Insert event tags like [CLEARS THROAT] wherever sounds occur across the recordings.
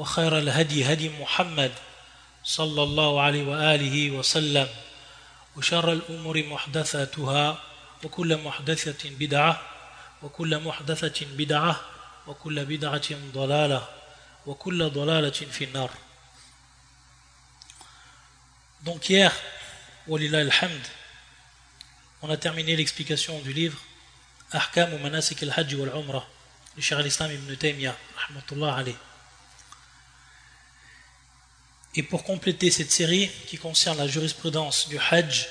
وخير الهدي هدي محمد صلى الله عليه وآله وسلم وشر الأمور محدثاتها وكل محدثة بدعة وكل محدثة بدعة وكل بدعة ضلالة وكل ضلالة في النار. Donc hier, ولله الحمد, on a terminé l'explication du livre أحكام مناسك الحج والعمرة لشيخ الإسلام ابن تيمية رحمة الله عليه Et pour compléter cette série qui concerne la jurisprudence du Hajj,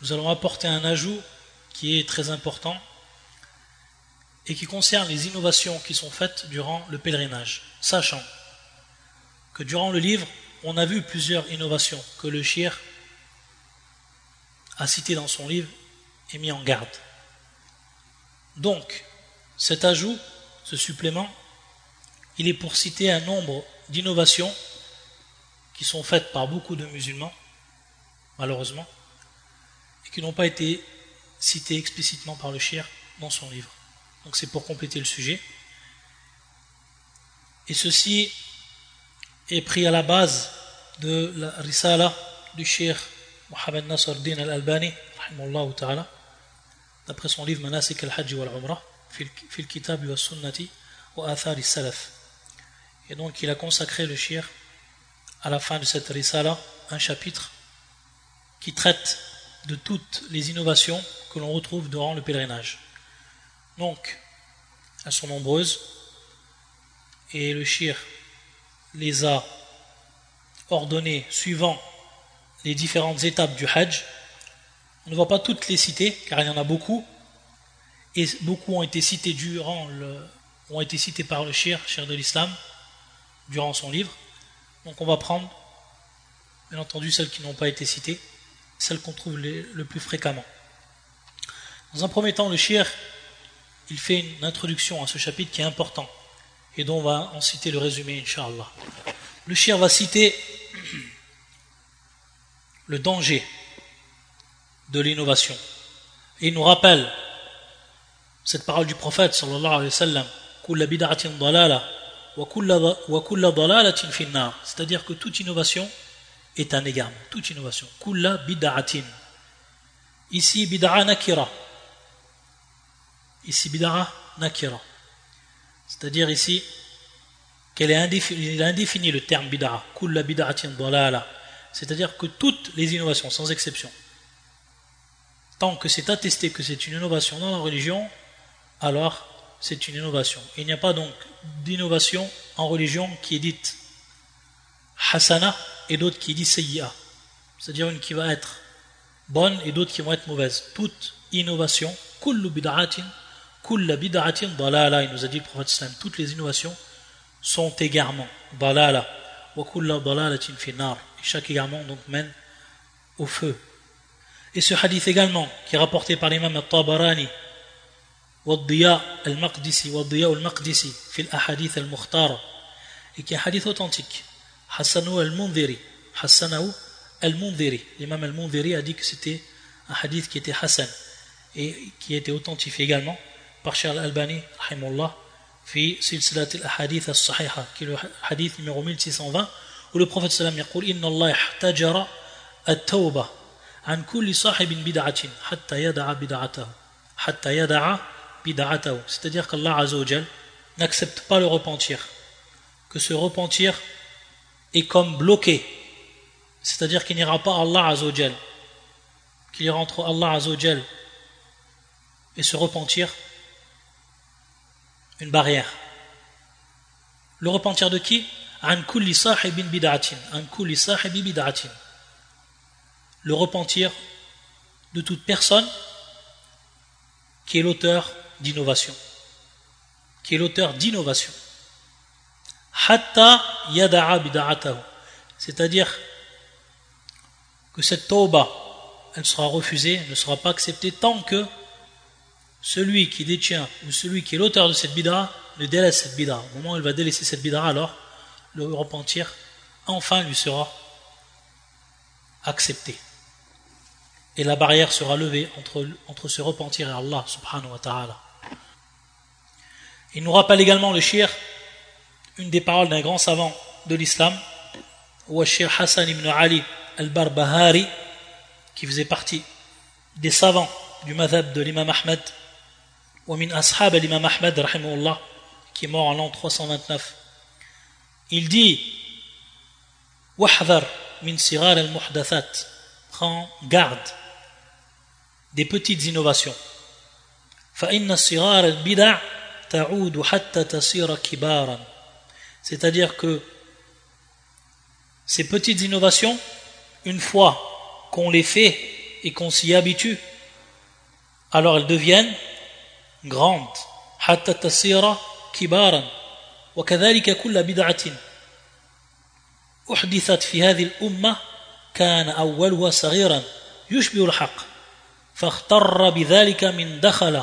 nous allons apporter un ajout qui est très important et qui concerne les innovations qui sont faites durant le pèlerinage, sachant que durant le livre, on a vu plusieurs innovations que le shir a citées dans son livre et mis en garde. Donc, cet ajout, ce supplément, il est pour citer un nombre d'innovations qui sont faites par beaucoup de musulmans, malheureusement, et qui n'ont pas été citées explicitement par le shir dans son livre. Donc c'est pour compléter le sujet. Et ceci est pris à la base de la risala du shir Mohamed Nasr Din al-Albani, d'après son livre Manasik al-Hajj wal-Umrah, fil kitab wa sunnati wa athari salaf. Et donc il a consacré le shir à la fin de cette risala un chapitre qui traite de toutes les innovations que l'on retrouve durant le pèlerinage. Donc, elles sont nombreuses et le shir les a ordonnées suivant les différentes étapes du hajj. On ne va pas toutes les citer car il y en a beaucoup et beaucoup ont été cités durant le, ont été cités par le shir, shir de l'islam, durant son livre. Donc on va prendre, bien entendu, celles qui n'ont pas été citées, celles qu'on trouve le plus fréquemment. Dans un premier temps, le shir, il fait une introduction à ce chapitre qui est important et dont on va en citer le résumé, Inch'Allah. Le shir va citer [CLEARS THROAT] le danger de l'innovation. Et il nous rappelle cette parole du prophète sallallahu alayhi wa sallam c'est-à-dire que toute innovation est un égarement toute innovation. Kulla bid'atin. Ici bid'a nakira. Ici bid'a nakira. C'est-à-dire ici qu'elle est indéfini le terme bid'a. Kulla bid'atin dalala. C'est-à-dire que toutes les innovations sans exception tant que c'est attesté que c'est une innovation dans la religion alors c'est une innovation. Il n'y a pas donc d'innovation en religion qui est dite hasana et d'autres qui est dite sayyi'a. C'est-à-dire une qui va être bonne et d'autres qui vont être mauvaises. Toute innovation, kullu bid'atin, kulla bid'atin dalala, il nous a dit le prophète islam, toutes les innovations sont égarement, dalala, wa kulla dalalatin finnar. Et chaque égarement donc mène au feu. Et ce hadith également, qui est rapporté par l'imam al-Tabarani, والضياء المقدسي والضياء المقدسي في الأحاديث المختارة et qui est un hadith authentique Hassanu al-Mundhiri Hassanahu al-Mundhiri l'imam al-Mundhiri a dit que c'était un hadith qui était Hassan et qui était authentifié également par Cheikh al-Albani rahimullah في سلسلة الأحاديث الصحيحة qui est le hadith numéro 1620 où le prophète sallam يقول إن الله احتجر التوبة عن كل صاحب بدعة حتى يدع بدعته حتى يدع c'est-à-dire qu'Allah Azzawajal n'accepte pas le repentir, que ce repentir est comme bloqué, c'est-à-dire qu'il n'ira pas à Allah Azzawajal, qu'il ira entre Allah Azzawajal et se repentir une barrière. Le repentir de qui? Le repentir de toute personne qui est l'auteur d'innovation, qui est l'auteur d'innovation. hatta yada'a bida'atahu. C'est-à-dire que cette tauba, elle sera refusée, ne sera pas acceptée tant que celui qui détient ou celui qui est l'auteur de cette bid'a ne délaisse cette bid'a. Au moment où il va délaisser cette bid'a, alors le repentir enfin lui sera accepté. Et la barrière sera levée entre, entre ce repentir et Allah subhanahu wa ta'ala. Il nous rappelle également le shir, une des paroles d'un grand savant de l'islam, ou shir Hassan ibn Ali al-Barbahari, qui faisait partie des savants du madhab de l'imam Ahmed, ou min ashab l'imam Ahmed, qui est mort en l'an 329. Il dit Wahdar min sirar al-muhdathat. Prends garde des petites innovations. C'est-à-dire que ces petites innovations, une fois qu'on les fait et qu'on s'y habitue, alors elles deviennent grandes. حتى تصير كبارا وكذلك كل بدعة أحدثت في هذه الأمة كان أولها صغيرا يشبه الحق فاختر بذلك من دخل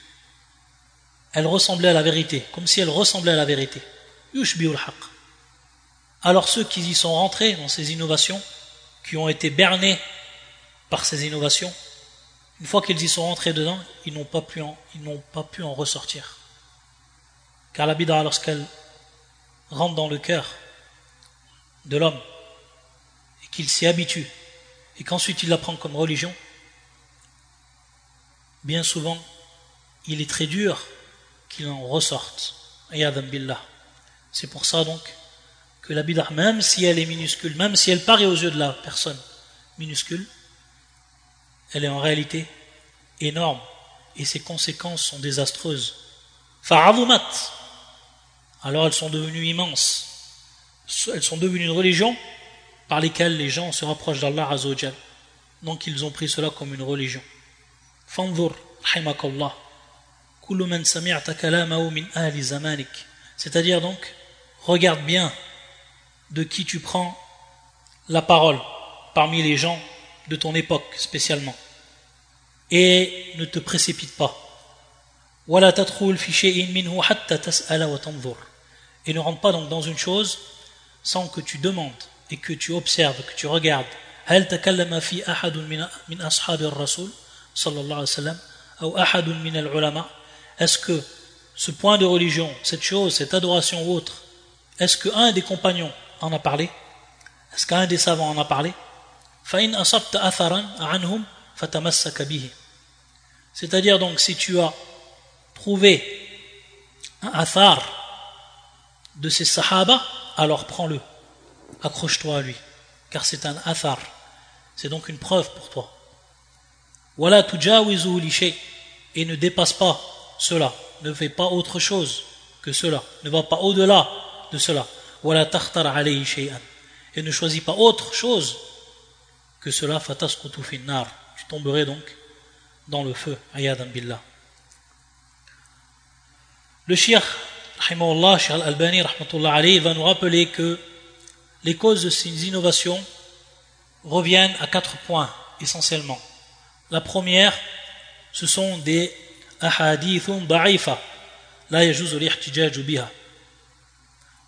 Elles ressemblaient à la vérité, comme si elles ressemblaient à la vérité. Alors ceux qui y sont rentrés dans ces innovations, qui ont été bernés par ces innovations, une fois qu'ils y sont rentrés dedans, ils n'ont pas pu en, ils n'ont pas pu en ressortir. Car la bid'a, lorsqu'elle rentre dans le cœur, de l'homme et qu'il s'y habitue et qu'ensuite il la prend comme religion, bien souvent il est très dur qu'il en ressorte. C'est pour ça donc que la bid'ah, même si elle est minuscule, même si elle paraît aux yeux de la personne minuscule, elle est en réalité énorme et ses conséquences sont désastreuses. Alors elles sont devenues immenses elles sont devenues une religion par lesquelles les gens se rapprochent d'Allah Azzawajal. Donc ils ont pris cela comme une religion. Fanzur, rahimakallah. Kulumun samir takalama humin al isamanik, c'est-à-dire donc, regarde bien de qui tu prends la parole parmi les gens de ton époque spécialement et ne te précipite pas. Wallatatroul ficher in minhu hat tatas ala watamzur et ne rentre pas donc dans une chose sans que tu demandes et que tu observes, que tu regardes. Al takalma fi ahdun min min ashhab al rasul sallallahu alaihi wasallam ou est-ce que ce point de religion, cette chose, cette adoration ou autre, est-ce qu'un des compagnons en a parlé? Est-ce qu'un des savants en a parlé? C'est-à-dire donc si tu as trouvé un athar de ces sahaba, alors prends-le, accroche-toi à lui, car c'est un athar, c'est donc une preuve pour toi. Voilà tujawizu et ne dépasse pas cela, ne fais pas autre chose que cela, ne va pas au-delà de cela. Et ne choisis pas autre chose que cela, tu tomberais donc dans le feu, ayadan billah. Le shir rahimahullah, Al-Albani va nous rappeler que les causes de ces innovations reviennent à quatre points essentiellement. La première, ce sont des ahadithun da'ifa, la yajuz al-ihtijaj biha,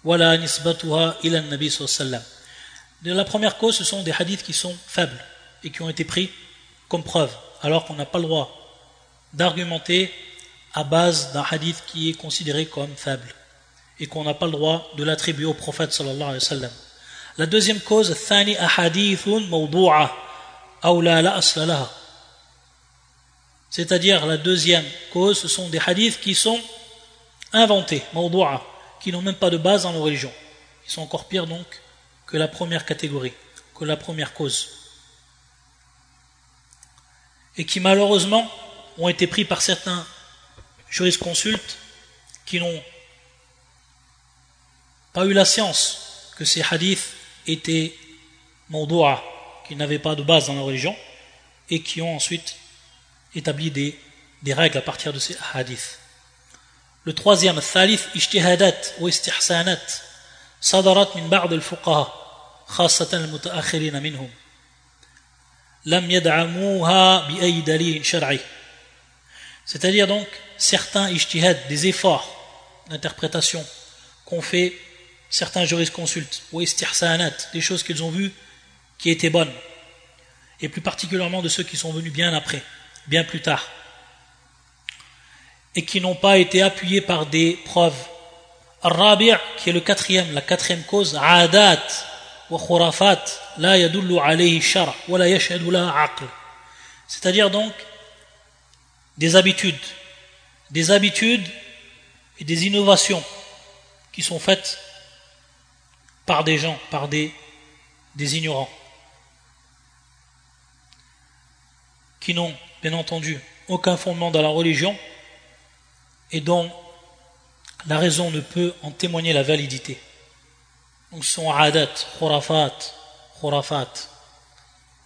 wala nisbatuha ila nabi sallallahu La première cause, ce sont des hadiths qui sont faibles et qui ont été pris comme preuve, alors qu'on n'a pas le droit d'argumenter à base d'un hadith qui est considéré comme faible et qu'on n'a pas le droit de l'attribuer au prophète sallallahu alayhi wa. La deuxième cause, thani ahadithun la C'est-à-dire la deuxième cause, ce sont des hadiths qui sont inventés, mawdu'a, qui n'ont même pas de base dans la religion. Ils sont encore pires donc que la première catégorie, que la première cause. Et qui malheureusement ont été pris par certains jurisconsultes qui n'ont pas eu la science que ces hadiths étaient mawdu'a, qui n'avaient pas de base dans la religion, et qui ont ensuite établi des, des règles à partir de ces hadiths. Le troisième, thalith ijtihadat ou istihsanat صدرت من بعض الفقهاء خاصة المتأخرين منهم لم يدعموها بأي دليل شرعي c'est-à-dire donc certains ijtihad, des efforts d'interprétation qu'ont fait certains jurisconsultes ou istihsanat, des choses qu'ils ont vues qui étaient bonnes et plus particulièrement de ceux qui sont venus bien après, bien plus tard et qui n'ont pas été appuyés par des preuves. Al-Rabi' qui est le quatrième, la quatrième cause, adat wa khurafat la yadullu alayhi shar' wa la yashhadu la aql. C'est-à-dire donc des habitudes, des habitudes et des innovations qui sont faites par des gens, par des, des ignorants, qui n'ont bien entendu aucun fondement dans la religion et dont la raison ne peut en témoigner la validité. Donc ce sont adat, khurafat, khurafat,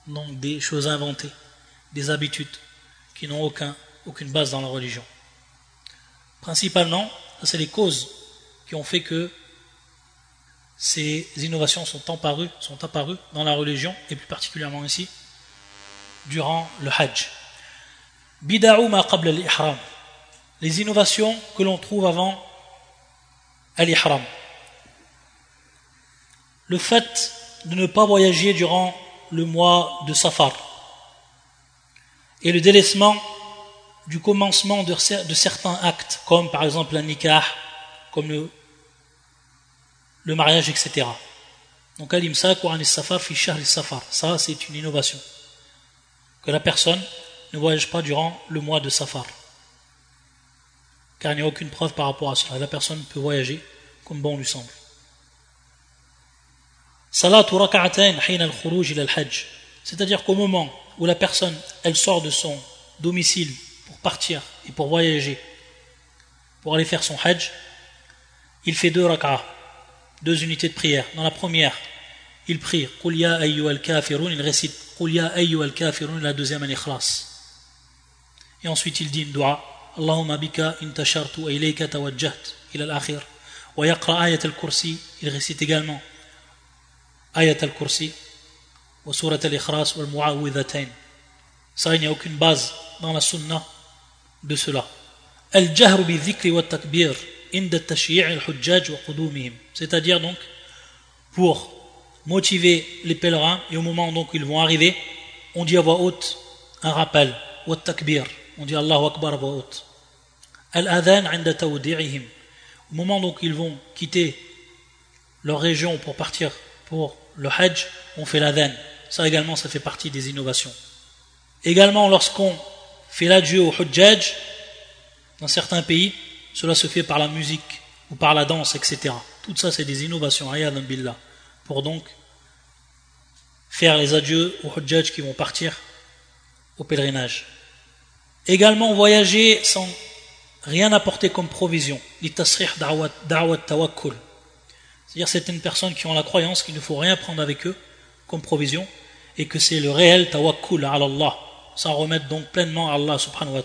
donc des choses inventées, des habitudes qui n'ont aucun, aucune base dans la religion. Principalement, c'est les causes qui ont fait que ces innovations sont apparues, sont apparues dans la religion, et plus particulièrement ici, durant le Hajj. Bida'u ma qabla al-ihram les innovations que l'on trouve avant al-ihram. Le fait de ne pas voyager durant le mois de Safar et le délaissement du commencement de, certains actes, comme par exemple la nikah, comme le, le mariage, etc. Donc al-imsak wa safar fi safar Ça, c'est une innovation. Que la personne ne voyage pas durant le mois de Safar car il n'y a aucune preuve par rapport à cela. La personne peut voyager comme bon lui semble. C'est-à-dire qu'au moment où la personne elle sort de son domicile pour partir et pour voyager, pour aller faire son hajj, il fait deux rak'ah, deux unités de prière. Dans la première, il prie il récite la deuxième en ikhlas. Et ensuite il dit une dua Allahumma bika intashartu wa ilayka tawajjaht ila al-akhir. Wa yaqra ayat al-kursi, il récite également ayat al-kursi wa surat al-ikhlas wal muawwidhatayn. Ça il n'y a aucune base dans la sunna de cela. Al-jahru bi dhikri wa takbir inda tashyi' al-hujjaj wa qudumihim. C'est-à-dire donc pour motiver les pèlerins et au moment donc ils vont arriver, on dit à voix haute un rappel, wa takbir, on dit Allahu Akbar à voix haute au moment où ils vont quitter leur région pour partir pour le Hajj, on fait l'adhan. Ça également, ça fait partie des innovations. Également, lorsqu'on fait l'adieu au Hajj, dans certains pays, cela se fait par la musique ou par la danse, etc. Tout ça, c'est des innovations, billah, pour donc faire les adieux aux Hajj qui vont partir au pèlerinage. Également, voyager sans rien apporter comme provision. C'est-à-dire certaines personnes qui ont la croyance qu'il ne faut rien prendre avec eux comme provision et que c'est le réel tawakkul à Allah. S'en remettre donc pleinement à Allah subhanahu.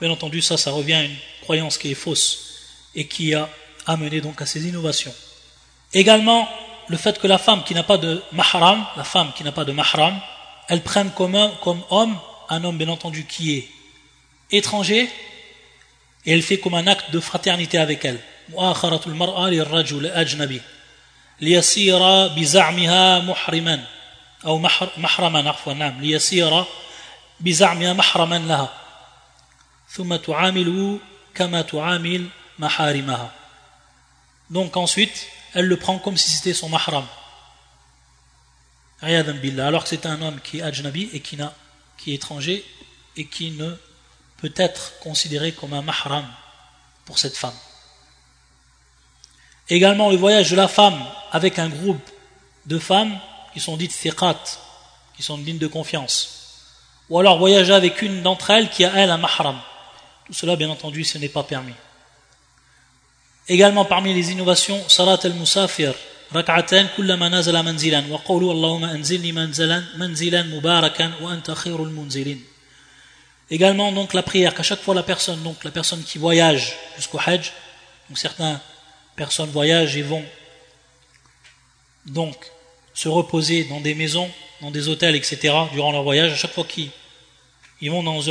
Bien entendu, ça, ça revient à une croyance qui est fausse et qui a amené donc à ces innovations. Également, le fait que la femme qui n'a pas de mahram, la femme qui n'a pas de mahram, elle prenne comme homme un homme bien entendu qui est étranger et elle fait comme un acte de fraternité avec elle. مؤاخرة المرأة للرجل الأجنبي ليصير بزعمها محرما أو محرما عفوا نعم ليصير بزعمها محرما لها ثم تعامله كما تعامل محارمها donc ensuite elle le prend comme si c'était son mahram alors que c'est un homme qui est ajnabi et qui, qui est étranger et qui ne peut être considéré comme un mahram pour cette femme. Également le voyage de la femme avec un groupe de femmes qui sont dites thiqat, qui sont dignes de confiance. Ou alors voyager avec une d'entre elles qui a elle un mahram. Tout cela, bien entendu, ce n'est pas permis. Également parmi les innovations, salat al-musafir, nazala manzilan, wa qawlu Allahumma anzilni manzilan, manzilan mubarakan wa anta khairul munzilin. Également donc la prière, qu'à chaque fois la personne, donc la personne qui voyage jusqu'au Hajj, donc certaines personnes voyagent et vont donc se reposer dans des maisons, dans des hôtels, etc. durant leur voyage, à chaque fois qu'ils vont dans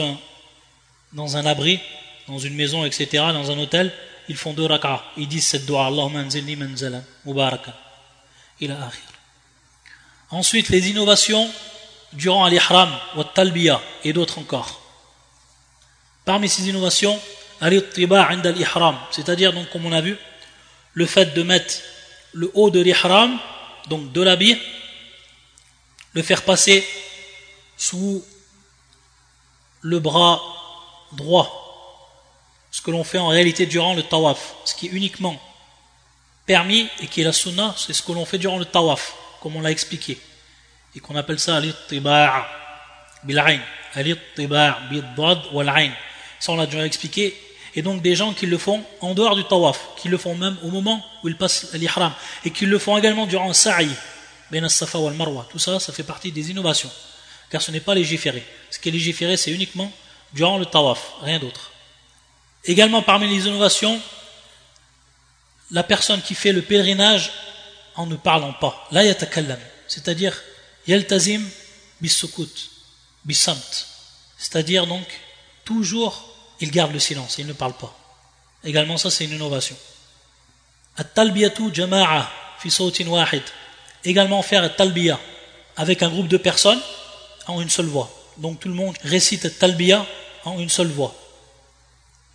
un, abri, dans une maison, etc., dans un hôtel, ils font deux rak'ah. Ils disent cette dua, Allahumma anzilni manzalan, mubarakan. Ila akhir. Ensuite, les innovations durant l'ihram, wa talbiya et d'autres encore. Parmi ces innovations, c'est-à-dire donc comme on a vu, le fait de mettre le haut de l'ihram, donc de l'habit, le faire passer sous le bras droit, ce que l'on fait en réalité durant le tawaf, ce qui est uniquement permis et qui est la sunna, c'est ce que l'on fait durant le tawaf, comme on l'a expliqué, et qu'on appelle ça al-ittiba' bil-ayn, al-ittiba' wal-ayn. Ça on l'a déjà expliqué. Et donc des gens qui le font en dehors du tawaf, qui le font même au moment où ils passent l'ihram, et qui le font également durant le sa'i, safa marwa. Tout ça, ça fait partie des innovations. Car ce n'est pas légiféré. Ce qui est légiféré, c'est uniquement durant le tawaf, rien d'autre. Également parmi les innovations, la personne qui fait le pèlerinage en ne parlant pas. La yatakallam. C'est-à-dire, yaltazim bisukut, bisamt. C'est-à-dire donc, toujours il garde le silence, il ne parle pas. Également, ça, c'est une innovation. At-talbiyatu jama'a fi sawtin wahid. Également faire at-talbiya avec un groupe de personnes en une seule voix. Donc tout le monde récite at-talbiya en une seule voix.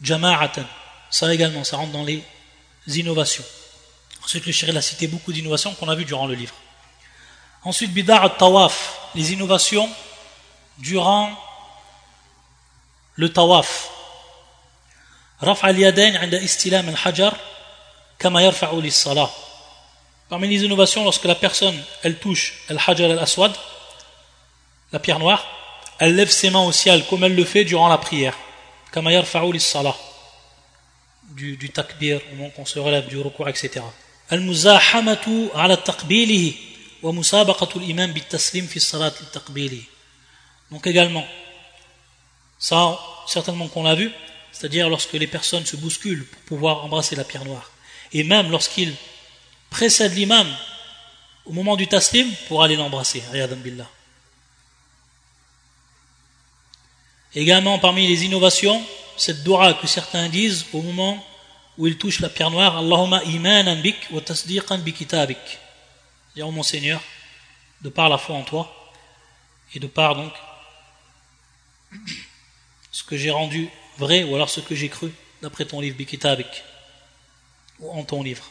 Jama'atan. Ça également, ça rentre dans les innovations. Ensuite, le chéri a cité beaucoup d'innovations qu'on a vues durant le livre. Ensuite, bidar at-tawaf, les innovations durant le tawaf. رفع اليدين عند استلام الحجر كما يرفع للصلاة Parmi les innovations, lorsque la personne, elle touche al-hajar al-aswad, la pierre noire, elle lève ses mains au ciel comme elle le fait durant la prière. كما يرفع للصلاة du, du takbir, au moment qu'on se relève du recours, etc. المزاحمة على تقبيله ومسابقة الإمام بالتسليم في الصلاة لتقبيله. Donc également, ça, certainement qu'on l'a vu, c'est-à-dire lorsque les personnes se bousculent pour pouvoir embrasser la pierre noire. Et même lorsqu'ils précèdent l'imam au moment du taslim pour aller l'embrasser. billah. Également parmi les innovations, cette dua que certains disent au moment où ils touchent la pierre noire, Allahumma imanan bik wa tasdiqan bi kitabik. Dire mon Seigneur, de par la foi en toi et de par donc ce que j'ai rendu vrai ou alors ce que j'ai cru d'après ton livre Bikitabik ou en ton livre.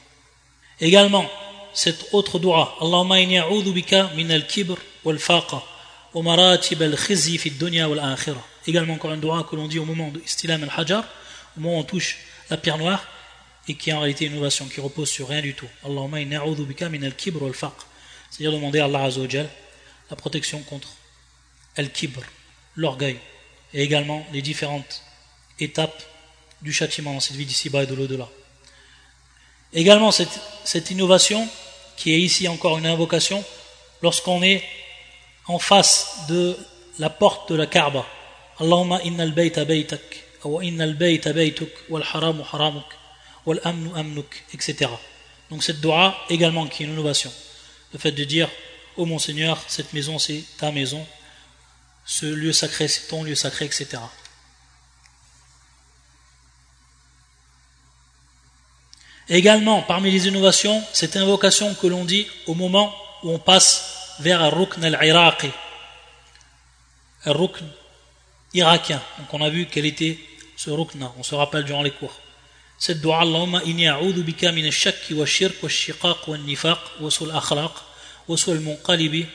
Également, cette autre dua, Allahumma inni a'udhu bika min al-kibr wal faqa wa maratib al-khizyi fi dunya wal akhirah. Également encore une dua que l'on dit au moment de istilam al-hajar, au moment où on touche la pierre noire et qui est en réalité une innovation qui repose sur rien du tout. Allahumma inni a'udhu bika min al-kibr wal faqr. C'est-à-dire demander à Allah Azza la protection contre al-kibr, l'orgueil et également les différentes étape du châtiment dans cette vie d'ici-bas et de l'au-delà. Également, cette, innovation, qui est ici encore une invocation, lorsqu'on est en face de la porte de la Kaaba. Allahumma innal bayta baytak, wa innal bayta baytuk, wal haramu haramuk, wal amnu amnuk, etc. Donc cette dua également qui est une innovation. Le fait de dire, ô oh mon Seigneur, cette maison c'est ta maison, ce lieu sacré c'est ton lieu sacré, etc. Également, parmi les innovations, cette invocation que l'on dit au moment où on passe vers un rukn al-iraqi, un rukn irakien. Donc on a vu quel était ce rukna, on se rappelle durant les cours. Cette dua, Allahumma inni a'udhu bika min al-shakki wa shirk wa shiqaq wa nifaq wa sul akhlaq wa sul munqalibi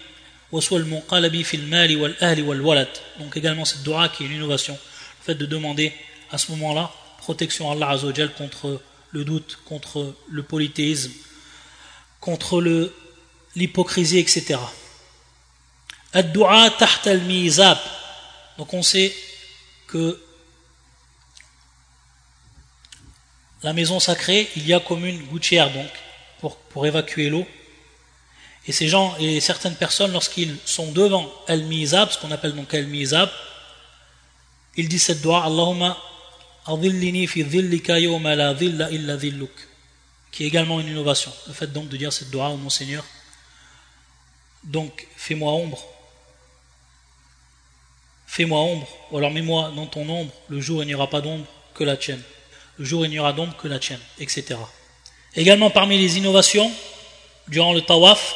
wa sul munqalabi fil mali wal ahli wal walad. Donc également cette dua qui est une innovation, le fait de demander à ce moment-là protection à Allah Azzawajal contre le doute, contre le polythéisme, contre l'hypocrisie, etc. Ad-du'a. Donc on sait que la maison sacrée, il y a comme une gouttière donc pour, pour évacuer l'eau. Et ces gens et certaines personnes, lorsqu'ils sont devant al-mizab, ce qu'on appelle donc al-mizab, ils disent cette doigt Allahumma la qui est également une innovation. Le fait donc de dire cette doigt au mon Seigneur. Donc, fais-moi ombre. Fais-moi ombre, ou alors mets-moi dans ton ombre, le jour il n'y aura pas d'ombre que la tienne. Le jour il n'y aura d'ombre que la tienne, etc. Également parmi les innovations, durant le tawaf,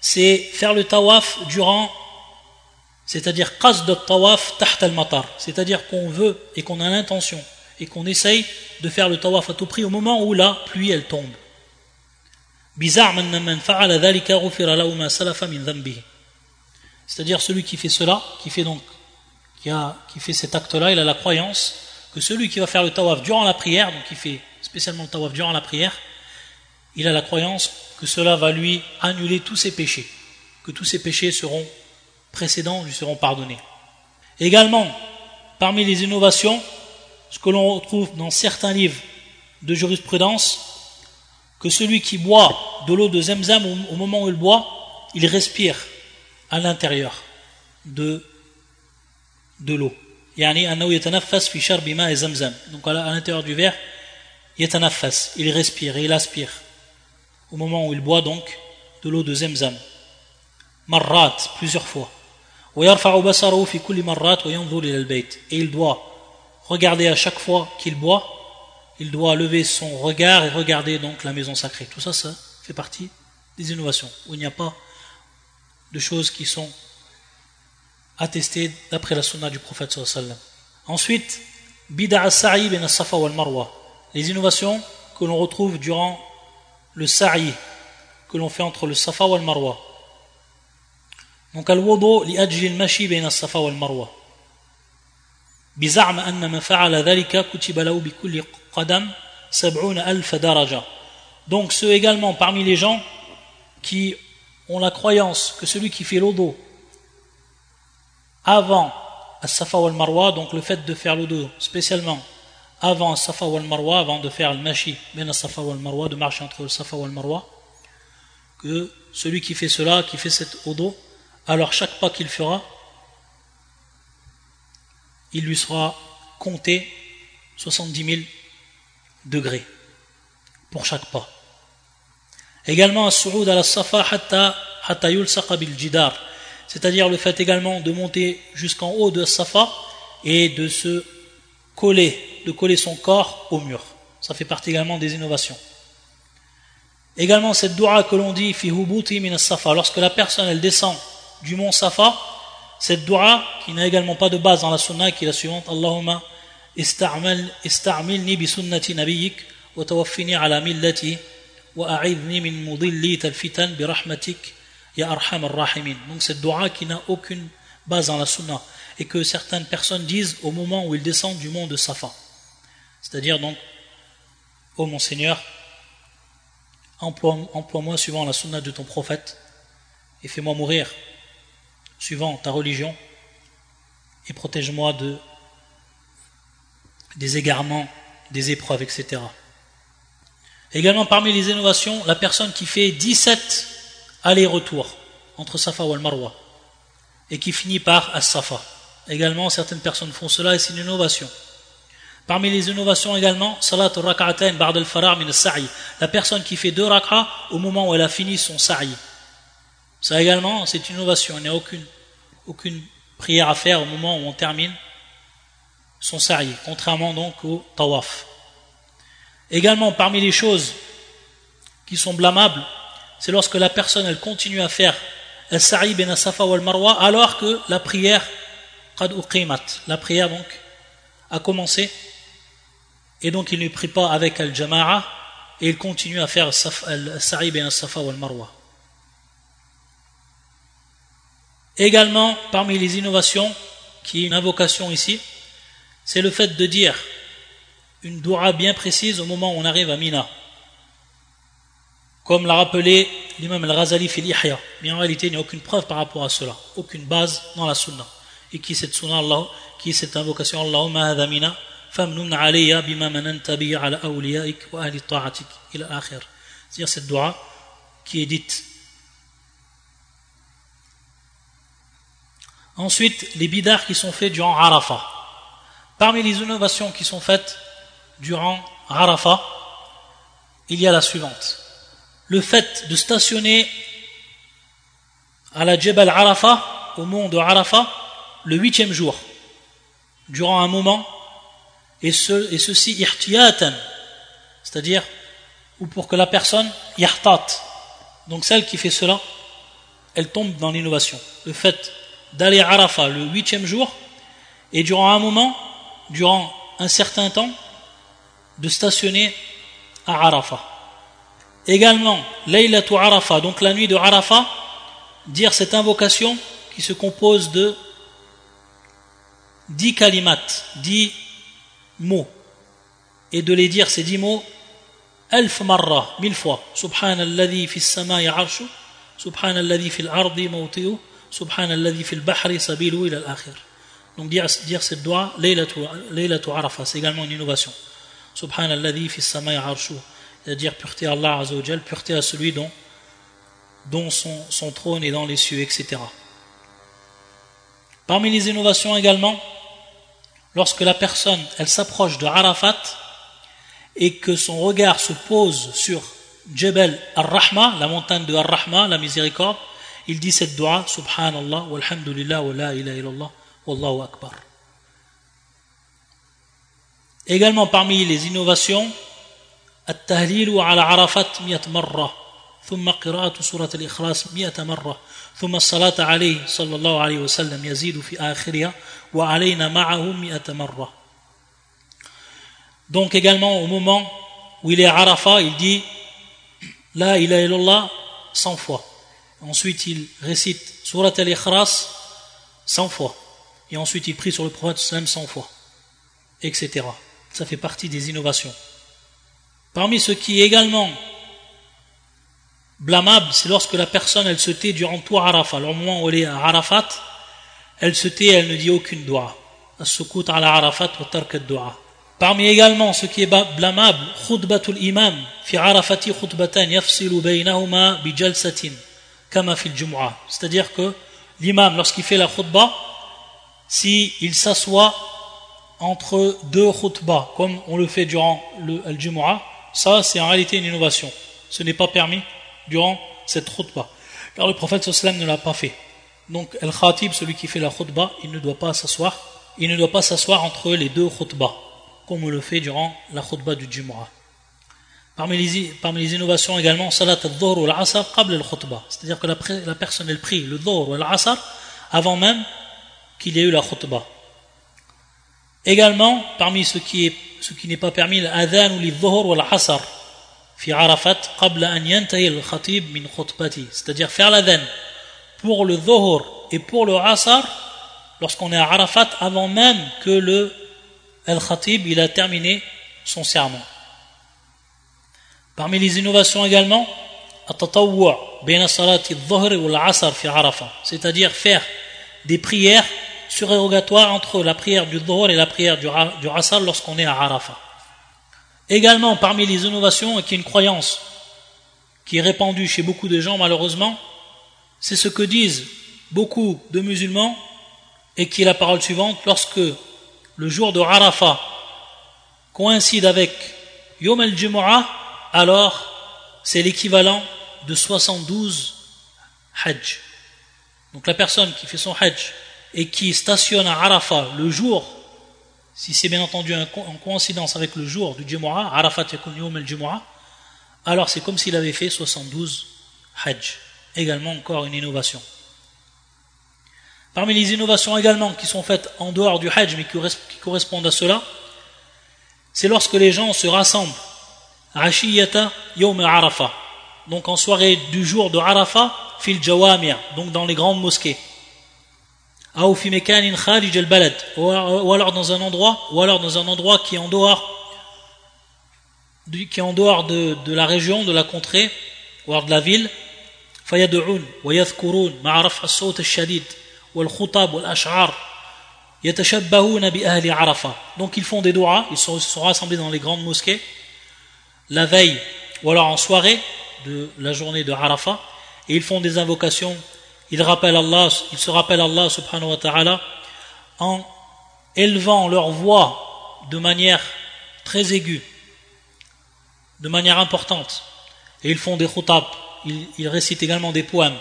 c'est faire le tawaf durant, c'est-à-dire qasd tawaf taht al-matar, c'est-à-dire qu'on veut et qu'on a l'intention et qu'on essaye de faire le tawaf à tout prix au moment où la pluie elle tombe. C'est-à-dire celui qui fait cela, qui fait donc, qui, fait cet acte-là, il a la croyance que celui qui va faire le tawaf durant la prière, donc qui fait spécialement le tawaf durant la prière, il a la croyance que cela va lui annuler tous ses péchés, que tous ses péchés seront précédents, lui seront pardonnés. Également, parmi les innovations, ce que l'on retrouve dans certains livres de jurisprudence, que celui qui boit de l'eau de Zemzam, au moment où il boit, il respire à l'intérieur de, de l'eau. Donc à l'intérieur du verre, il respire et il aspire au moment où il boit donc de l'eau de Zemzam. Marrat, plusieurs fois. Et il doit regarder à chaque fois qu'il boit, il doit lever son regard et regarder donc la maison sacrée. Tout ça, ça fait partie des innovations, il n'y a pas de choses qui sont attestées d'après la sunna du prophète sallallahu Ensuite, bid'a sa'i ben safa wal marwa. Les innovations que l'on retrouve durant le sa'i que l'on fait entre le safa wal marwa. Donc al-wudu li ajli al-mashi ben safa wal marwa. بزعم أن من فعل ذلك كتب له بكل قدم سبعون ألف درجة donc ceux également parmi les gens qui ont la croyance que celui qui fait l'odo avant As-Safa wal Marwa, donc le fait de faire l'odo spécialement avant As-Safa wal Marwa, avant de faire le mashi, ben As-Safa wal Marwa, de marcher entre le Safa wal Marwa, que celui qui fait cela, qui fait cet odo, alors chaque pas qu'il fera, il lui sera compté 70 000 degrés pour chaque pas. Également, c'est-à-dire le fait également de monter jusqu'en haut de Safa et de se coller, de coller son corps au mur. Ça fait partie également des innovations. Également, cette dua que l'on dit, lorsque la personne elle descend du mont Safa, cette dua, qui n'a également pas de base dans la sunna, qui est la suivante Allahumma ista'milni bi sunnati nabiyik wa tawaffini ala millati wa a'idni min mudilli talfitan bi rahmatik ya arham rahimin. Donc cette dua qui n'a aucune base dans la sunna et que certaines personnes disent au moment où ils descendent du mont de Safa. C'est-à-dire donc, ô mon Seigneur, emploie-moi suivant la sunna de ton prophète et fais-moi mourir suivant ta religion et protège-moi de des égarements, des épreuves, etc. Également parmi les innovations, la personne qui fait 17 allers-retours entre Safa ou Al-Marwa et qui finit par As-Safa. Également, certaines personnes font cela et c'est une innovation. Parmi les innovations également, Salat al-Rak'atain ba'd al-Farar min al-Sa'i. La personne qui fait deux rak'as au moment où elle a fini son sa'i. Ça également, c'est une innovation. Il n'y a aucune, prière à faire au moment où on termine son sa'i, contrairement donc au tawaf. Également, parmi les choses qui sont blâmables, c'est lorsque la personne elle continue à faire el sa'i ben safa wal marwa alors que la prière la prière donc a commencé et donc il ne prie pas avec al-jama'a et il continue à faire el sa'i ben safa wal marwa. Également, parmi les innovations, qui est une invocation ici, c'est le fait de dire une dua bien précise au moment où on arrive à Mina. Comme l'a rappelé l'imam al-Ghazali fil Ihya. Mais en réalité, il n'y a aucune preuve par rapport à cela. Aucune base dans la sunna. Et qui est cette sunna Allah, qui cette invocation Allahumma hadha mina, famnun alayya bima mananta ala awliyaik wa ahli ta'atik ila akhir. C'est-à-dire cette dua qui est dite. Ensuite, les bidars qui sont faits durant Arafah. Parmi les innovations qui sont faites durant Arafah, il y a la suivante. Le fait de stationner à la Jebel Arafah, au mont de Arafah, le huitième jour, durant un moment, et, ce, et ceci irtiyatan, c'est-à-dire ou pour que la personne yartat, donc celle qui fait cela, elle tombe dans l'innovation. Le fait d'aller à Arafah le huitième jour, et durant un moment, durant un certain temps, de stationner à Arafah. Également, Laylatou Arafah, donc la nuit de Arafah, dire cette invocation qui se compose de dix kalimat, dix mots, et de les dire ces dix mots alf marra, mille fois. Subhanalladhi fi samai arshu, subhanalladhi fi al-ardi mawti'u, subhanalladhi fi al-bahri sabilu ila al-akhir. Donc dire, dire cette doigt, Laylatou Arafah, c'est également une innovation. Subhanalladhi fi samai arshu, c'est-à-dire pureté à Allah Azzawajal, pureté à celui dont, dont son, son trône est dans les cieux, etc. Parmi les innovations également, lorsque la personne elle s'approche de Arafat et que son regard se pose sur Jebel Ar-Rahma, la montagne de Ar-Rahma, la miséricorde, il dit cette dua Subhanallah, walhamdulillah, wa la ilaha illallah, wallahu akbar. Également parmi les innovations, التهليل على عرفات مئة مرة ثم قراءة سورة الإخلاص مئة مرة ثم الصلاة عليه صلى الله عليه وسلم يزيد في آخرها وعلينا معه مئة مرة Donc également au moment où il est à Arafat, il dit La ilaha illallah 100 fois. Ensuite il récite Surat al-Ikhras 100 fois. Et ensuite il prie sur le prophète 100 fois. Etc. Ça fait partie des innovations. Parmi ce qui est également blâmable, c'est lorsque la personne elle se tait durant tout Arafat. Alors, au moment où elle est à Arafat, elle se tait, elle ne dit aucune doigt. ala Arafat wa Parmi également ce qui est blâmable, khutbatul imam fi Arafati khutbatan yafsilu baynahuma bi jalsatin jum'a. C'est-à-dire que l'imam lorsqu'il fait la khutbah, si il s'assoit entre deux khutbahs comme on le fait durant le al-jum'a, ça c'est en réalité une innovation. Ce n'est pas permis durant cette khutbah. Car le prophète sallam ne l'a pas fait. Donc, al-khatib, celui qui fait la khutbah, il ne doit pas s'asseoir. Il ne doit pas s'asseoir entre les deux khutbahs, comme on le fait durant la khutbah du Jumu'ah. Parmi les, parmi les innovations également, salat al-dhuhr ou al-asr qabl al-khutbah. C'est-à-dire que la, la, personne, elle prie le dhuhr ou al-asr avant même qu'il y ait eu la khutbah. Également, parmi ce qui est ce qui n'est pas permis, l'adhan ou l'idhuhr ou l'asr fi Arafat qabla an yantahi al-khatib min khutbati. C'est-à-dire faire l'adhan pour le dhuhr et pour le asr lorsqu'on est à Arafat avant même que le al-khatib il a terminé son sermon. Parmi les innovations également, c'est-à-dire faire des prières surérogatoire entre la prière du Dhuhr et la prière du, du Asr lorsqu'on est à Arafat. Également, parmi les innovations, et qui est une croyance qui est répandue chez beaucoup de gens malheureusement, c'est ce que disent beaucoup de musulmans et qui est la parole suivante, lorsque le jour de Arafat coïncide avec Yom al-Jumu'ah, alors c'est l'équivalent de 72 Hajj. Donc la personne qui fait son Hajj et qui stationne à Arafat le jour, si c'est bien entendu en coïncidence avec le jour du Jumu'ah, Arafat yakun Jumu'ah, alors c'est comme s'il avait fait 72 Hajj. Également encore une innovation. Parmi les innovations également qui sont faites en dehors du Hajj mais qui correspondent à cela, c'est lorsque les gens se rassemblent Ashiyata Yom Arafat, donc en soirée du jour de Arafat, fil Jawamia, donc dans les grandes mosquées ou alors dans un endroit ou alors dans un endroit qui est en dehors qui est en dehors de, de la région, de la contrée, voire de la ville, فيدعون ويذكرون مع رفع الصوت الشديد والخطب والأشعار يتشبهون بأهل عرفة donc ils font des doigts ils sont, sont rassemblés dans les grandes mosquées la veille ou alors en soirée de la journée de Arafat et ils font des invocations. Ils rappellent Allah ils se rappellent Allah subhanahu wa ta'ala en élevant leur voix de manière très aiguë de manière importante. Et ils font des khutab. Ils, récitent également des poèmes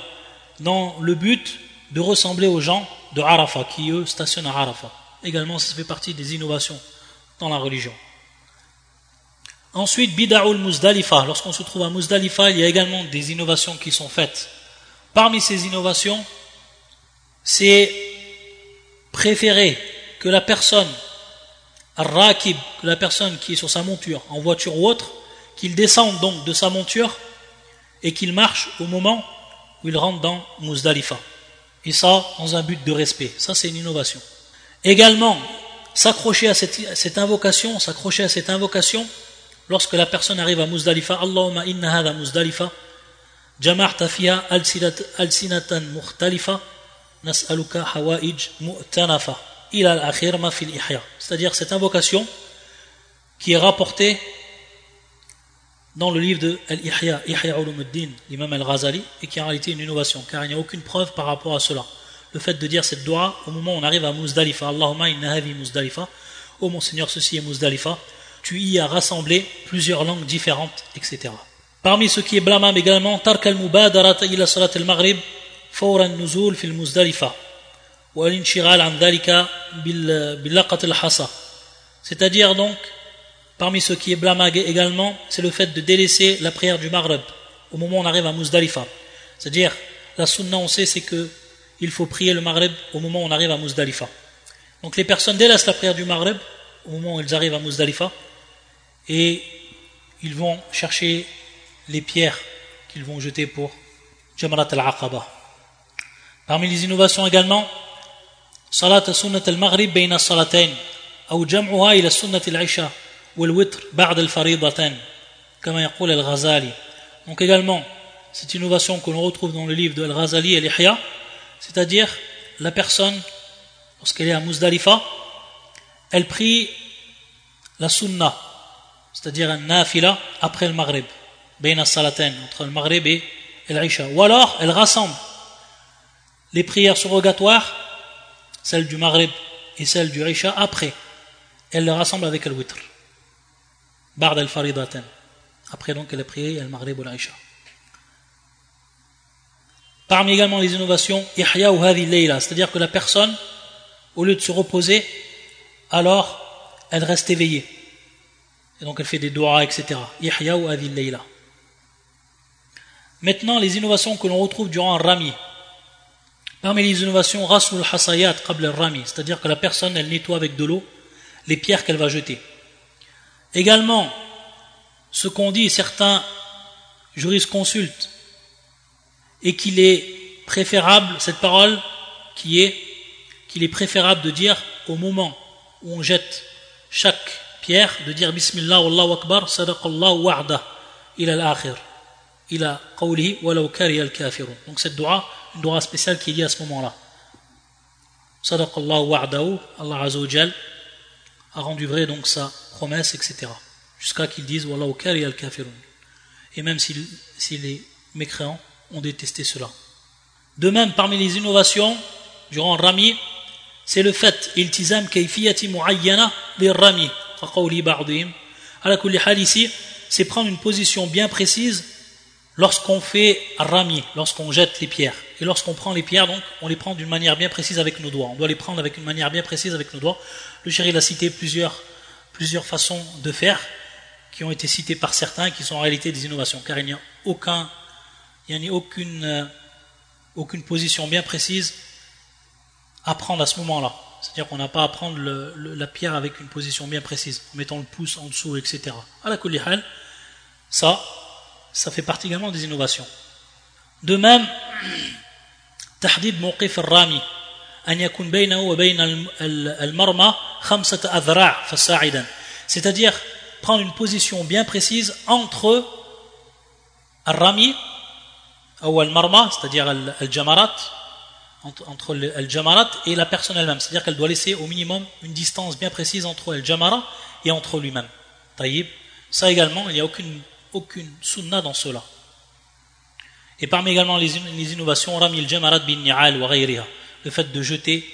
dans le but de ressembler aux gens de Arafat qui eux stationnent à Arafat également ça fait partie des innovations dans la religion ensuite bida'ul muzdalifa lorsqu'on se trouve à Muzdalifa il y a également des innovations qui sont faites parmi ces innovations c'est préférer que la personne rakib que la personne qui est sur sa monture en voiture ou autre qu'il descende donc de sa monture et qu'il marche au moment où il rentre dans Muzdalifa. Et ça, dans un but de respect. Ça, c'est une innovation. Également, s'accrocher à cette, invocation, s'accrocher à cette invocation, lorsque la personne arrive à Muzdalifa, Allahumma inna hada Muzdalifa, jama'ta fiha al-sinatan mukhtalifa, nas'aluka hawaij mu'tanafa, ila al-akhir ma fil ihya. C'est-à-dire cette invocation qui est rapportée dans le livre de Al-Ihya, Ihya Ulumuddin, l'imam Al-Ghazali, et qui est en réalité une innovation, car il n'y a aucune preuve par rapport à cela. Le fait de dire cette dua au moment où on arrive à Muzdalifa, Allahumma inna havi Muzdalifa, oh mon Seigneur, ceci est Muzdalifa, tu y as rassemblé plusieurs langues différentes, etc. Parmi ce qui est blâmable également, tark al-mubadarat ila salat al-maghrib fawra nuzul fil muzdalifa wa al-inshiral an dhalika bil al-hasa. C'est-à-dire donc, parmi ce qui est blâmable également, c'est le fait de délaisser la prière du maghrib au moment où on arrive à Muzdalifa. C'est-à-dire, la sunna, on sait, c'est que il faut prier le Maghreb au moment où on arrive à Muzdalifa. Donc les personnes délaissent la prière du Maghreb au moment où ils arrivent à Muzdalifa et ils vont chercher les pierres qu'ils vont jeter pour Jamrat al-Aqaba. Parmi les innovations également, Salat sunnat al-Maghrib bayna salatayn, ou jam'uha ila sunnat al-Isha. والوتر بعد الفريضتين كما يقول الغزالي donc également cette innovation que l'on retrouve dans le livre de Al-Ghazali et l'Ihya c'est-à-dire la personne lorsqu'elle est à Muzdalifa elle prie la sunna c'est-à-dire un nafila après le maghrib, entre le maghrib et l'isha. Ou alors, elle rassemble les prières surrogatoires, celles du maghrib et celles du isha, après. Elle les rassemble avec le witr. Bard al-faridaten. Après donc, elle a prié le maghrib ou l'isha. Parmi également les innovations, ihya ou hadi c'est-à-dire que la personne, au lieu de se reposer, alors elle reste éveillée et donc elle fait des doigts etc ihya ou layla. Maintenant les innovations que l'on retrouve durant un rami. Parmi les innovations rasul hasayat qabla rami. C'est-à-dire que la personne elle nettoie avec de l'eau les pierres qu'elle va jeter. Également, ce qu'on dit, certains juristes consultent, et qu'il est préférable, cette parole qui est qu'il est préférable de dire au moment où on jette chaque de dire Bismillah, Allahu Akbar, Sadaqallahu wa'da, ila al-akhir, ila qawlihi, walau kari al-kafirun. Donc cette dua, une dua spéciale qui est liée à ce moment-là. Sadaqallahu wa'dahu, Allah Azza wa a rendu vrai donc sa promesse, etc. Jusqu'à qu'ils disent Wallah al kafirun. Et même si, les mécréants ont détesté cela. De même, parmi les innovations durant Rami, c'est le fait iltizam kayfiyati muayyana ici, c'est prendre une position bien précise lorsqu'on fait Rami, lorsqu'on jette les pierres. Et lorsqu'on prend les pierres, donc, on les prend d'une manière bien précise avec nos doigts. On doit les prendre avec une manière bien précise avec nos doigts. Le chéri a cité plusieurs plusieurs façons de faire qui ont été citées par certains qui sont en réalité des innovations, car il n'y a aucun, il n'y a aucune, euh, aucune position bien précise à prendre à ce moment-là. C'est-à-dire qu'on n'a pas à prendre la pierre avec une position bien précise, en mettant le pouce en dessous, etc. À la kulihal, ça, ça fait partie également des innovations. De même, [CLEARS THROAT] tahdid mawqif al-rami, c'est-à-dire prendre une position bien précise entre Al-Rami ou Al-Marma, c'est-à-dire Al-Jamarat, entre, Al-Jamarat et la personne elle-même. C'est-à-dire qu'elle doit laisser au minimum une distance bien précise entre Al-Jamara et entre lui-même. Ça également, il n'y a aucune, aucune sunna dans cela. Et parmi également les, innovations, Rami al-Jamarat bin Ni'al wa le fait de jeter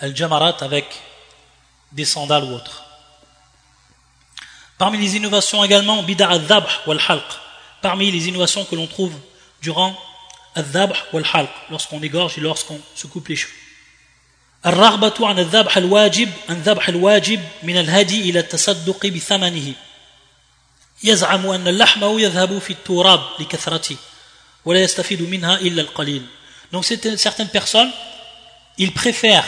al-Jamarat avec des sandales ou autres. Parmi les innovations également, bida al-dhabh wal-halq. Parmi les innovations que l'on trouve durant al-dhabh wal-halq, lorsqu'on égorge et lorsqu'on se coupe les cheveux. الرغبة عن الذبح الواجب عن ذبح الواجب من الهدي إلى التصدق بثمنه يزعم أن اللحمه يذهب في التراب لكثرته ولا يستفيد منها إلا القليل donc certaines personnes ils préfèrent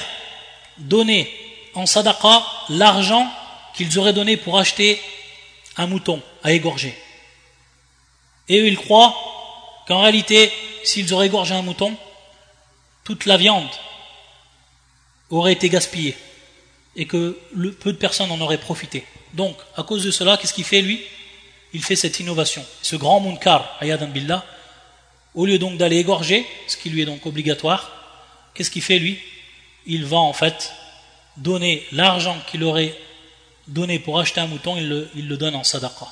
donner en sadaqa l'argent qu'ils auraient donné pour acheter un mouton à égorger. Et eux, ils croient qu'en réalité, s'ils auraient égorgé un mouton, toute la viande aurait été gaspillée et que peu de personnes en auraient profité. Donc, à cause de cela, qu'est-ce qu'il fait lui? Il fait cette innovation. Ce grand munkar, ayadan billah, au lieu donc d'aller égorger, ce qui lui est donc obligatoire, qu'est-ce qu'il fait lui? Il va en fait donner l'argent qu'il aurait donné pour acheter un mouton, il le, donne en sadaqa.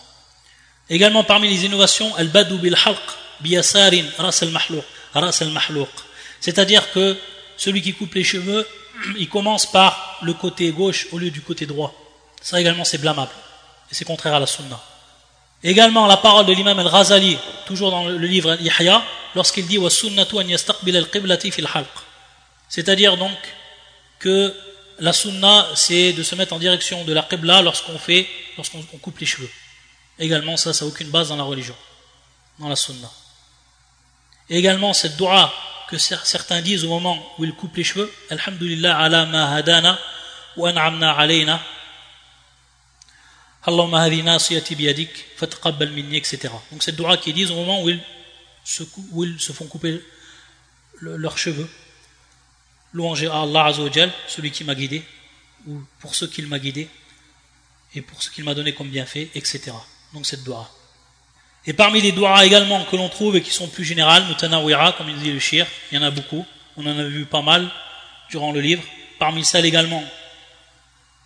Également parmi les innovations, al-badu bil halq biyasarin ras al C'est-à-dire que celui qui coupe les cheveux, [CLEARS THROAT] il commence par le côté gauche au lieu du côté droit. Ça également c'est blâmable. Et c'est contraire à la sunna. Également la parole de l'imam al-Ghazali, toujours dans le livre Yahya, lorsqu'il dit sunnatu al-qiblati fil halq. C'est-à-dire donc que la sunna, c'est de se mettre en direction de la qibla lorsqu'on fait, lorsqu'on coupe les cheveux. Également, ça, ça n'a aucune base dans la religion, dans la sunna. Également, cette dua que certains disent au moment où ils coupent les cheveux, Alhamdulillah ala ma hadana wa an'amna alayna. Allahumma hadina siyati biyadik fataqabbal minni, etc. Donc cette dua qu'ils disent au moment où ils se, font couper leurs cheveux louanger à Allah Azzawajal, celui qui m'a guidé, ou pour ce qu'il m'a guidé, et pour ce qu'il m'a donné comme bienfait, etc. Donc cette dua. Et parmi les doigts également que l'on trouve et qui sont plus générales, mutanawira, comme il dit le shir, il y en a beaucoup, on en a vu pas mal durant le livre. Parmi celles également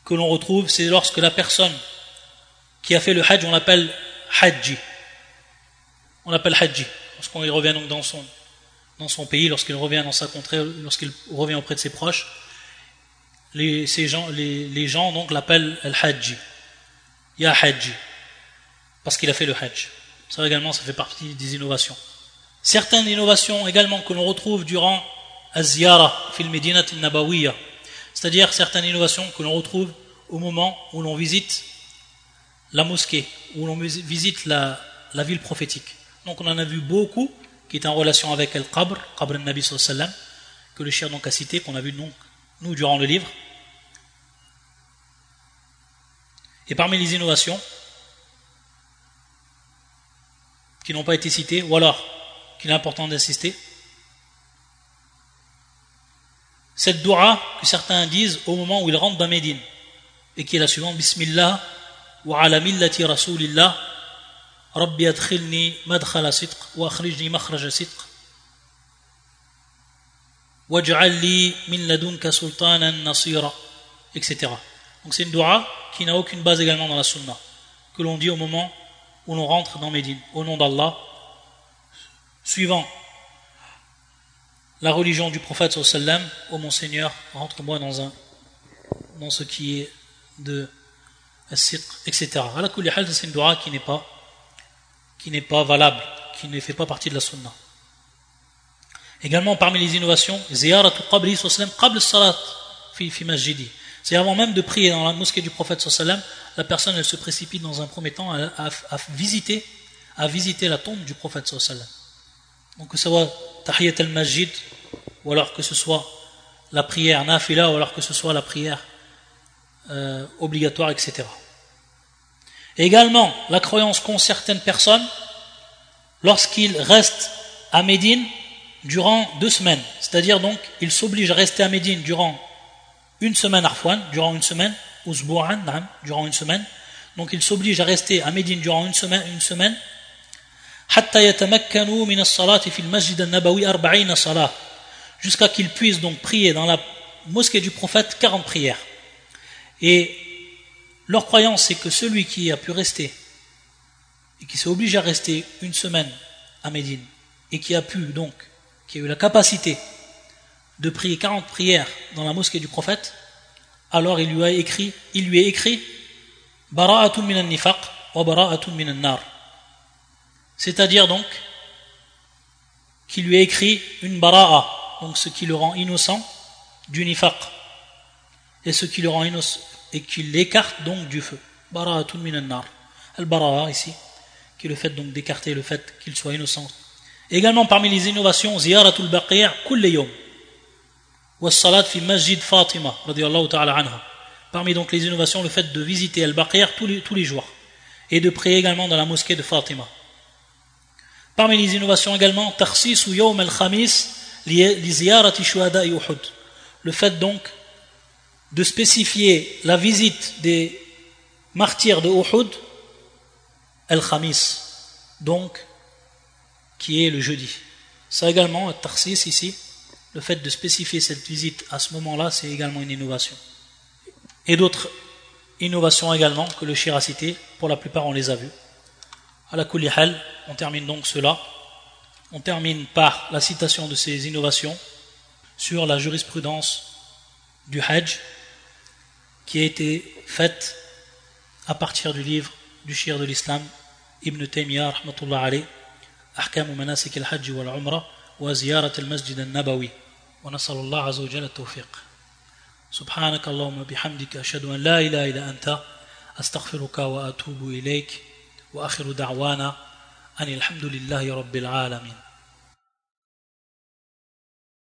que l'on retrouve, c'est lorsque la personne qui a fait le hajj, on l'appelle hajji. On l'appelle hajji, lorsqu'on revient donc dans son dans son pays, lorsqu'il revient dans sa contrée, lorsqu'il revient auprès de ses proches, les, ces gens, les, les gens donc l'appellent Al-Hajj. Ya Hajj. Parce qu'il a fait le Hajj. Ça également, ça fait partie des innovations. Certaines innovations également que l'on retrouve durant Az-Ziyara, fil Medinat Nabawiya. C'est-à-dire certaines innovations que l'on retrouve au moment où l'on visite la mosquée, où l'on visite la, ville prophétique. Donc on en a vu beaucoup qui est en relation avec El Qabr, al-Nabi sallam, que le cher donc a cité, qu'on a vu nous, nous durant le livre. Et parmi les innovations qui n'ont pas été cités, ou alors qu'il est important d'insister. Cette doua que certains disent au moment où ils rentrent dans Médine, et qui est la suivante Bismillah wa ala millati rasulillah, Rabbi adkhilni madkhala sidq wa akhrijni makhraja sidq. Waj'al li min ladunka sultanan nasira, etc. Donc c'est une doua qui n'a aucune base également dans la sunna, que l'on dit au moment où l'on rentre dans Médine, au nom d'Allah, suivant la religion du prophète sallam, ô mon Seigneur, rentre-moi dans un dans ce qui est de etc. C'est une dua qui n'est pas qui n'est pas valable, qui ne fait pas partie de la sunna. Également parmi les innovations, ziyaratu qabri sallam qabl salat fi, fi masjidi. C'est avant même de prier dans la mosquée du prophète sallam, la personne elle se précipite dans un premier temps à, visiter à visiter la tombe du prophète sallam. Donc que ce soit tahiyat al-masjid ou alors que ce soit la prière nafila ou alors que ce soit la prière euh, obligatoire, etc. Également, la croyance qu'ont certaines personnes lorsqu'ils restent à Médine durant deux semaines. C'est-à-dire donc, ils s'obligent à rester à Médine durant une semaine arfouane, durant une semaine, ou durant une semaine. Donc ils s'obligent à rester à Médine durant une semaine, une semaine jusqu'à qu'ils puissent donc prier dans la mosquée du prophète 40 prières. Et leur croyance, c'est que celui qui a pu rester et qui s'est obligé à rester une semaine à Médine et qui a pu donc, qui a eu la capacité de prier 40 prières dans la mosquée du prophète, alors il lui a écrit, il lui a écrit Bara'atun minan nifaq wa bara'atun minan nar. C'est-à-dire donc qu'il lui a écrit une bara'a, donc ce qui le rend innocent du nifaq, et ce qui le rend innocent, et qui l'écarte donc du feu. Bara'atun minan nar. Al-bara'a ici, qui est le fait donc d'écarter le fait qu'il soit innocent. Également parmi les innovations, ziyaratul baqi' kull yawm. Wa salat fi masjid Fatima, radiyallahu ta'ala anha. Parmi donc les innovations, le fait de visiter Al-Baqi' tous les, jours et de prier également dans la mosquée de Fatima. Parmi les innovations également, Tarsis ou Yawm al-Khamis Uhud. Le fait donc de spécifier la visite des martyrs de Uhud al-Khamis, donc qui est le jeudi. Ça également, Tarsis ici, le fait de spécifier cette visite à ce moment-là, c'est également une innovation. Et d'autres innovations également que le Shir a citées, pour la plupart on les a vues. À la Kulihal, on termine donc cela. On termine par la citation de ces innovations sur la jurisprudence du Hajj qui a été faite à partir du livre du Shir de l'Islam, Ibn Taymiyyah, Rahmatullah Ali, Ahkam al-Hajj wal-Umrah, وزيارة المسجد النبوي ونسأل الله عز وجل التوفيق. سبحانك اللهم بحمدك أشهد أن لا إله إلا أنت أستغفرك وأتوب إليك وآخر دعوانا أن الحمد لله رب العالمين.